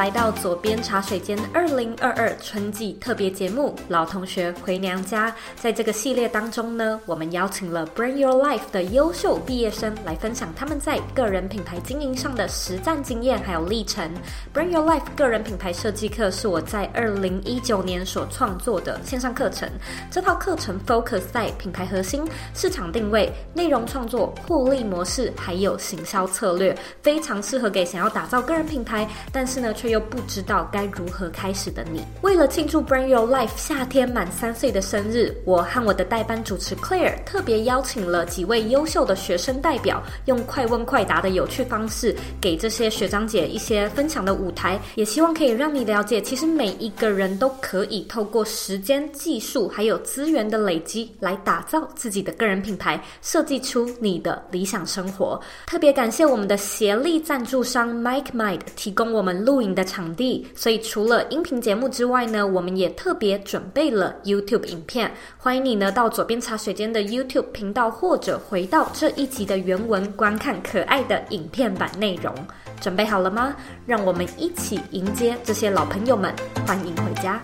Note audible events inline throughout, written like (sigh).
来到左边茶水间二零二二春季特别节目《老同学回娘家》。在这个系列当中呢，我们邀请了 Brand Your Life 的优秀毕业生来分享他们在个人品牌经营上的实战经验还有历程。Brand Your Life 个人品牌设计课是我在二零一九年所创作的线上课程。这套课程 focus 在品牌核心、市场定位、内容创作、获利模式还有行销策略，非常适合给想要打造个人品牌。但是呢，却又不知道该如何开始的你。为了庆祝 Brand Your Life 夏天满三岁的生日，我和我的代班主持 Claire 特别邀请了几位优秀的学生代表，用快问快答的有趣方式，给这些学长姐一些分享的舞台，也希望可以让你了解，其实每一个人都可以透过时间、技术还有资源的累积，来打造自己的个人品牌，设计出你的理想生活。特别感谢我们的协力赞助商 MikeMind 提供。我们录影的场地，所以除了音频节目之外呢，我们也特别准备了 YouTube 影片。欢迎你呢到左边茶水间的 YouTube 频道，或者回到这一集的原文观看可爱的影片版内容。准备好了吗？让我们一起迎接这些老朋友们，欢迎回家。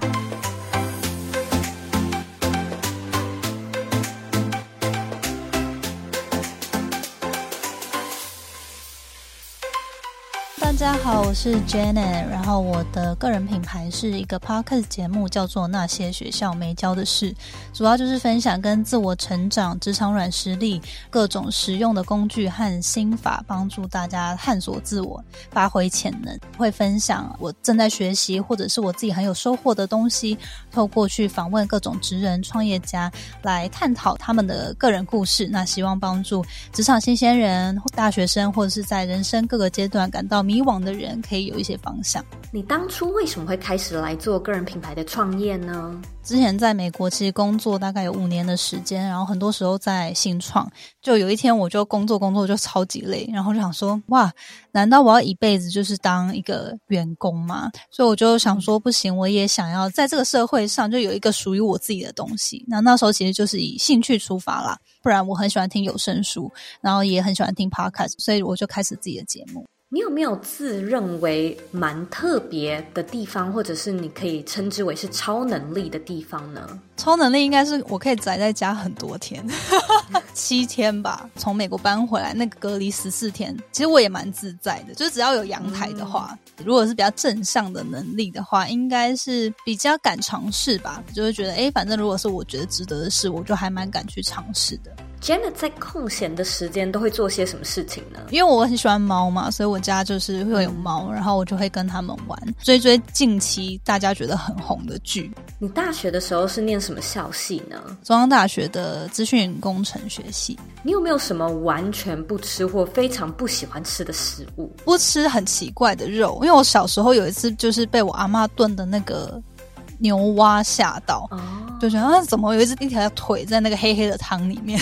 大家好，我是 Janet，然后我的个人品牌是一个 Podcast 节目，叫做《那些学校没教的事》，主要就是分享跟自我成长、职场软实力、各种实用的工具和心法，帮助大家探索自我、发挥潜能。会分享我正在学习或者是我自己很有收获的东西，透过去访问各种职人、创业家来探讨他们的个人故事。那希望帮助职场新鲜人、大学生或者是在人生各个阶段感到迷网的人可以有一些方向。你当初为什么会开始来做个人品牌的创业呢？之前在美国其实工作大概有五年的时间，然后很多时候在新创。就有一天我就工作工作就超级累，然后就想说哇，难道我要一辈子就是当一个员工吗？所以我就想说不行，我也想要在这个社会上就有一个属于我自己的东西。那那时候其实就是以兴趣出发啦，不然我很喜欢听有声书，然后也很喜欢听 podcast，所以我就开始自己的节目。你有没有自认为蛮特别的地方，或者是你可以称之为是超能力的地方呢？超能力应该是我可以宅在家很多天，(laughs) 七天吧。从美国搬回来，那个隔离十四天，其实我也蛮自在的。就是只要有阳台的话，嗯、如果是比较正向的能力的话，应该是比较敢尝试吧。就会觉得，哎，反正如果是我觉得值得的事，我就还蛮敢去尝试的。Janet 在空闲的时间都会做些什么事情呢？因为我很喜欢猫嘛，所以我家就是会有猫，然后我就会跟他们玩，追追近期大家觉得很红的剧。你大学的时候是念什么校系呢？中央大学的资讯工程学系。你有没有什么完全不吃或非常不喜欢吃的食物？不吃很奇怪的肉，因为我小时候有一次就是被我阿妈炖的那个。牛蛙吓到，oh. 就觉得啊，怎么有一只一条腿在那个黑黑的汤里面？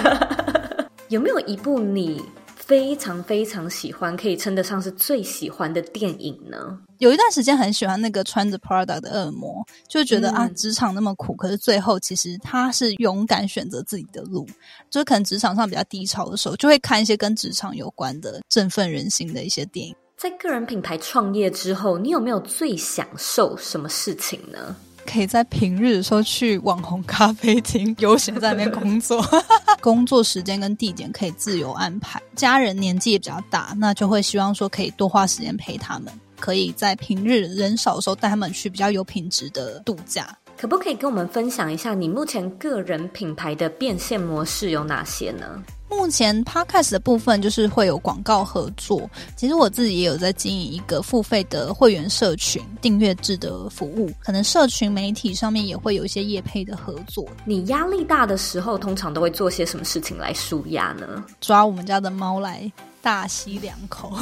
(laughs) 有没有一部你非常非常喜欢，可以称得上是最喜欢的电影呢？有一段时间很喜欢那个穿着 Prada 的恶魔，就觉得、嗯、啊，职场那么苦，可是最后其实他是勇敢选择自己的路。就是可能职场上比较低潮的时候，就会看一些跟职场有关的振奋人心的一些电影。在个人品牌创业之后，你有没有最享受什么事情呢？可以在平日的时候去网红咖啡厅悠闲在那边工作，(laughs) 工作时间跟地点可以自由安排。家人年纪也比较大，那就会希望说可以多花时间陪他们，可以在平日人少的时候带他们去比较有品质的度假。可不可以跟我们分享一下你目前个人品牌的变现模式有哪些呢？目前 Podcast 的部分就是会有广告合作，其实我自己也有在经营一个付费的会员社群订阅制的服务，可能社群媒体上面也会有一些业配的合作。你压力大的时候，通常都会做些什么事情来舒压呢？抓我们家的猫来大吸两口。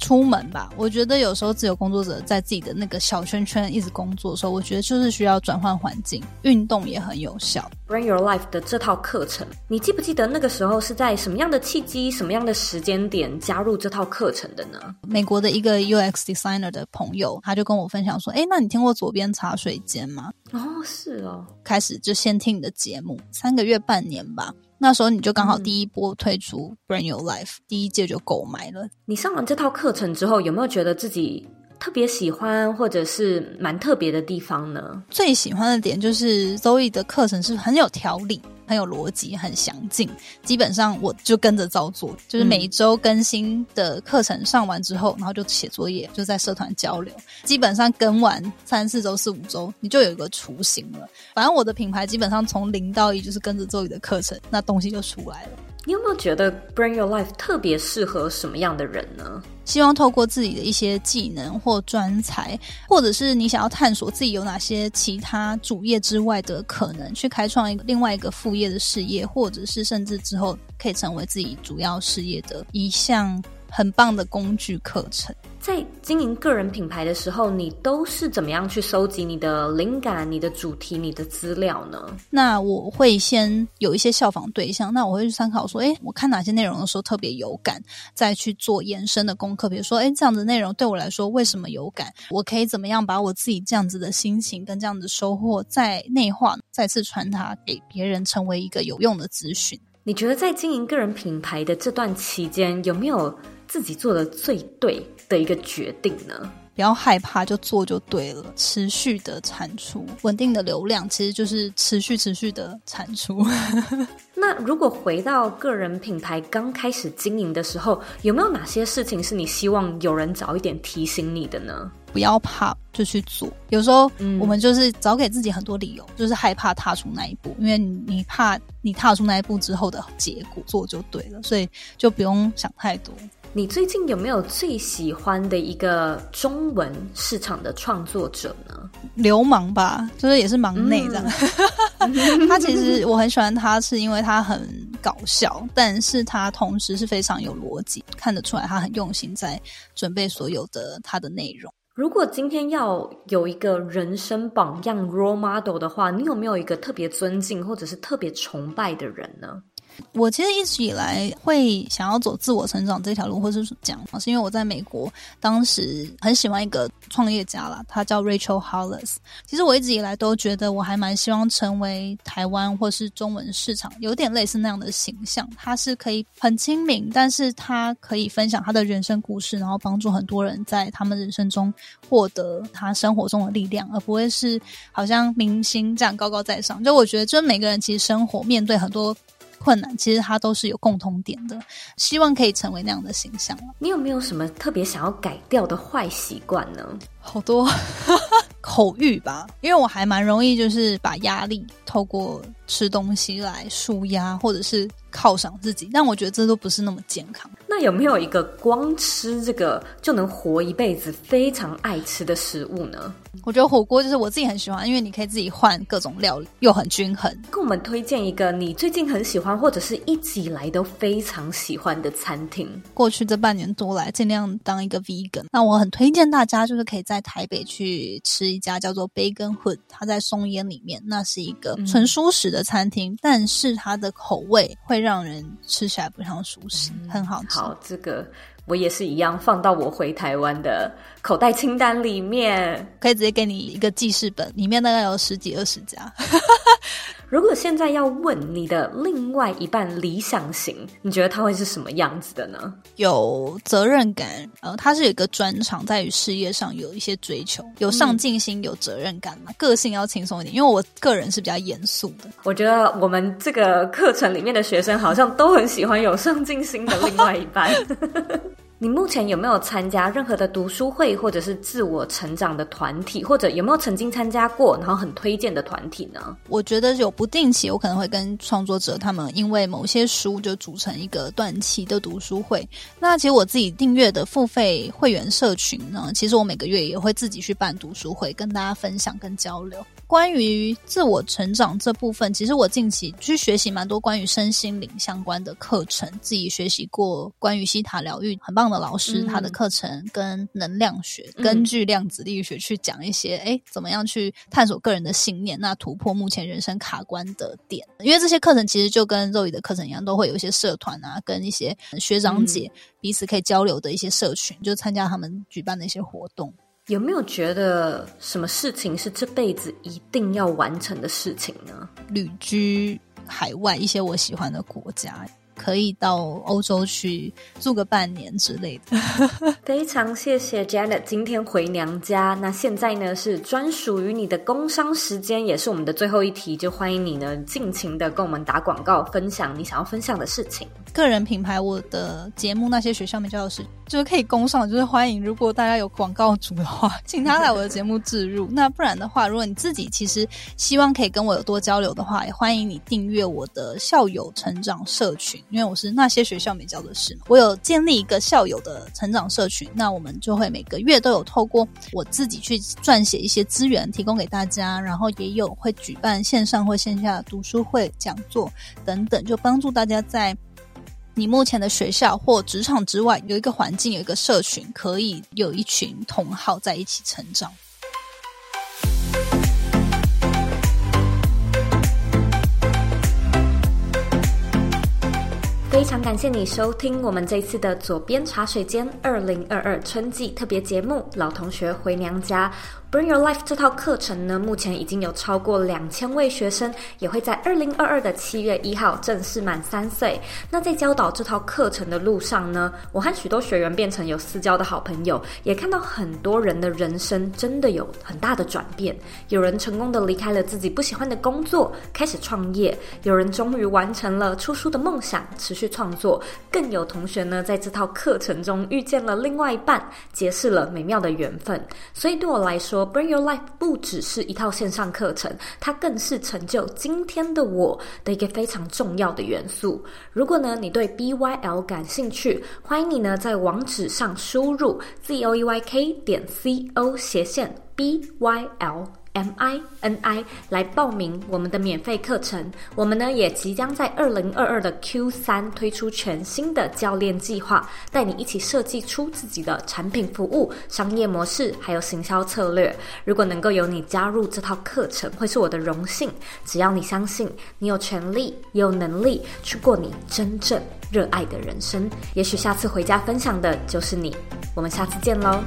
出门吧，我觉得有时候自由工作者在自己的那个小圈圈一直工作的时候，我觉得就是需要转换环境，运动也很有效。Bring Your Life 的这套课程，你记不记得那个时候是在什么样的契机、什么样的时间点加入这套课程的呢？美国的一个 UX designer 的朋友，他就跟我分享说：“哎，那你听过左边茶水间吗？”哦，是哦。开始就先听你的节目，三个月、半年吧。那时候你就刚好第一波推出 Brand Your Life，嗯，第一届就购买了。你上完这套课程之后，有没有觉得自己特别喜欢，或者是蛮特别的地方呢？最喜欢的点就是 Zoe 的课程是很有条理。很有逻辑，很详尽。基本上我就跟着照做，就是每周更新的课程上完之后，然后就写作业，就在社团交流。基本上跟完三四周、四五周，你就有一个雏形了。反正我的品牌基本上从零到一，就是跟着周易的课程，那东西就出来了。你有没有觉得 Bring Your Life 特别适合什么样的人呢？希望透过自己的一些技能或专才，或者是你想要探索自己有哪些其他主业之外的可能，去开创一个另外一个副业的事业，或者是甚至之后可以成为自己主要事业的一项很棒的工具课程。在经营个人品牌的时候，你都是怎么样去收集你的灵感、你的主题、你的资料呢？那我会先有一些效仿对象，那我会去参考说，诶，我看哪些内容的时候特别有感，再去做延伸的功课。比如说，诶，这样子的内容对我来说为什么有感？我可以怎么样把我自己这样子的心情跟这样子的收获再内化，再次传达给别人，成为一个有用的资讯。你觉得在经营个人品牌的这段期间，有没有自己做的最对的一个决定呢？不要害怕，就做就对了。持续的产出，稳定的流量，其实就是持续持续的产出。(laughs) 那如果回到个人品牌刚开始经营的时候，有没有哪些事情是你希望有人早一点提醒你的呢？不要怕，就去做。有时候我们就是找给自己很多理由，嗯、就是害怕踏出那一步，因为你怕你踏出那一步之后的结果，做就对了，所以就不用想太多。你最近有没有最喜欢的一个中文市场的创作者呢？流氓吧，就是也是忙内这样。嗯、(laughs) 他其实我很喜欢他，是因为他很搞笑，但是他同时是非常有逻辑，看得出来他很用心在准备所有的他的内容。如果今天要有一个人生榜样 role model 的话，你有没有一个特别尊敬或者是特别崇拜的人呢？我其实一直以来会想要走自我成长这条路，或者是讲，是因为我在美国当时很喜欢一个创业家啦，他叫 Rachel Hollis。其实我一直以来都觉得我还蛮希望成为台湾或是中文市场有点类似那样的形象。他是可以很亲民，但是他可以分享他的人生故事，然后帮助很多人在他们人生中获得他生活中的力量，而不会是好像明星这样高高在上。就我觉得，就每个人其实生活面对很多。困难其实它都是有共同点的，希望可以成为那样的形象。你有没有什么特别想要改掉的坏习惯呢？好多 (laughs) 口欲吧，因为我还蛮容易就是把压力透过吃东西来舒压，或者是犒赏自己，但我觉得这都不是那么健康。那有没有一个光吃这个就能活一辈子、非常爱吃的食物呢？我觉得火锅就是我自己很喜欢，因为你可以自己换各种料理，又很均衡。跟我们推荐一个你最近很喜欢，或者是一直以来都非常喜欢的餐厅。过去这半年多来，尽量当一个 vegan。那我很推荐大家，就是可以在台北去吃一家叫做 Bacon Hood，它在松烟里面，那是一个纯蔬食的餐厅，嗯、但是它的口味会让人吃起来不像蔬食，嗯、很好吃。好，这个。我也是一样，放到我回台湾的口袋清单里面，可以直接给你一个记事本，里面大概有十几二十家。如果现在要问你的另外一半理想型，你觉得他会是什么样子的呢？有责任感，呃，他是有一个专长，在于事业上有一些追求，有上进心，有责任感嘛，嗯、个性要轻松一点。因为我个人是比较严肃的。我觉得我们这个课程里面的学生好像都很喜欢有上进心的另外一半。你目前有没有参加任何的读书会，或者是自我成长的团体，或者有没有曾经参加过，然后很推荐的团体呢？我觉得有不定期，我可能会跟创作者他们，因为某些书就组成一个短期的读书会。那其实我自己订阅的付费会员社群呢，其实我每个月也会自己去办读书会，跟大家分享跟交流。关于自我成长这部分，其实我近期去学习蛮多关于身心灵相关的课程，自己学习过关于西塔疗愈，很棒的老师，他的课程跟能量学，嗯、根据量子力学去讲一些，哎，怎么样去探索个人的信念，那突破目前人生卡关的点。因为这些课程其实就跟 Zoe 的课程一样，都会有一些社团啊，跟一些学长姐彼此可以交流的一些社群，嗯、就参加他们举办的一些活动。有没有觉得什么事情是这辈子一定要完成的事情呢？旅居海外一些我喜欢的国家。可以到欧洲去住个半年之类的。(laughs) 非常谢谢 Janet 今天回娘家。那现在呢是专属于你的工商时间，也是我们的最后一题，就欢迎你呢尽情的跟我们打广告，分享你想要分享的事情。个人品牌，我的节目那些学校没教的事，就是可以供上，就是欢迎。如果大家有广告主的话，请他来我的节目置入。那不然的话，如果你自己其实希望可以跟我有多交流的话，也欢迎你订阅我的校友成长社群。因为我是那些学校没教的事，我有建立一个校友的成长社群，那我们就会每个月都有透过我自己去撰写一些资源提供给大家，然后也有会举办线上或线下读书会、讲座等等，就帮助大家在你目前的学校或职场之外有一个环境，有一个社群，可以有一群同好在一起成长。非常感谢你收听我们这次的左边茶水间二零二二春季特别节目《老同学回娘家》。Bring Your Life 这套课程呢，目前已经有超过两千位学生，也会在二零二二的七月一号正式满三岁。那在教导这套课程的路上呢，我和许多学员变成有私交的好朋友，也看到很多人的人生真的有很大的转变。有人成功的离开了自己不喜欢的工作，开始创业；有人终于完成了出书的梦想，持续创作；更有同学呢，在这套课程中遇见了另外一半，结识了美妙的缘分。所以对我来说，Bring Your Life 不只是一套线上课程，它更是成就今天的我的一个非常重要的元素。如果呢，你对 BYL 感兴趣，欢迎你呢在网址上输入 zoeyk 点 co 斜线 BYL。M I N I 来报名我们的免费课程。我们呢也即将在二零二二的 Q 三推出全新的教练计划，带你一起设计出自己的产品、服务、商业模式，还有行销策略。如果能够有你加入这套课程，会是我的荣幸。只要你相信，你有权利，也有能力去过你真正热爱的人生。也许下次回家分享的就是你。我们下次见喽。